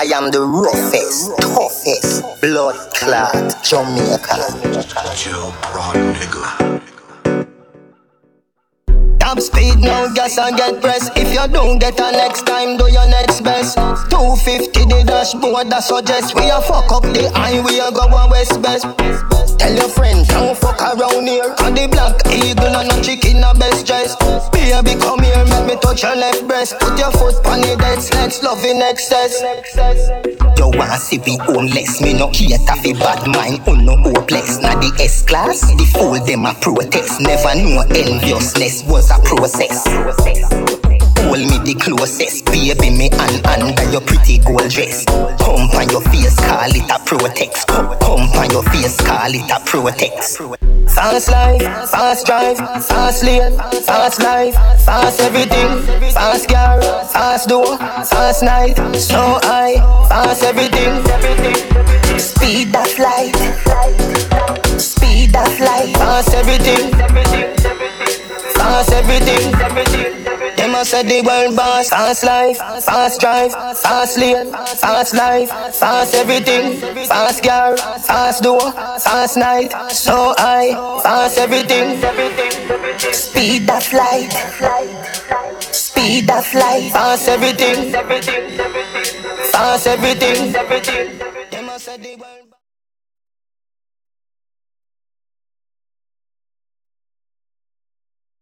I am the roughest, toughest, blood clot Jamaica. Joe Broad nigga. Top speed, no gas and get press. If you don't get a next time, do your next best. 250 the dashboard that suggest we a fuck up the highway, go a west best. Tell your friend, don't fuck around here. On the black eagle and a chicken a best dress. Touch your left breast. Put your foot on the dead let's love in excess. You want see we homeless, me no cater fi bad mind, un no hopeless. Na the S class, the fool them a protest. Never know enviousness was a process. Hold me the closest, baby me and under your pretty gold dress. Come on your face, call it a. Pump on your face, call it a protex. Fast life, fast drive, fast lane, fast life, fast everything, fast car, fast door, fast night, so high, fast everything. Speed of light, speed of light, fast everything, fast everything. A say the world boss, fast life, fast drive, fast lane, fast life, fast everything, fast car, fast door, fast night, so high, fast everything. Speed of light, speed of light, fast everything, fast everything.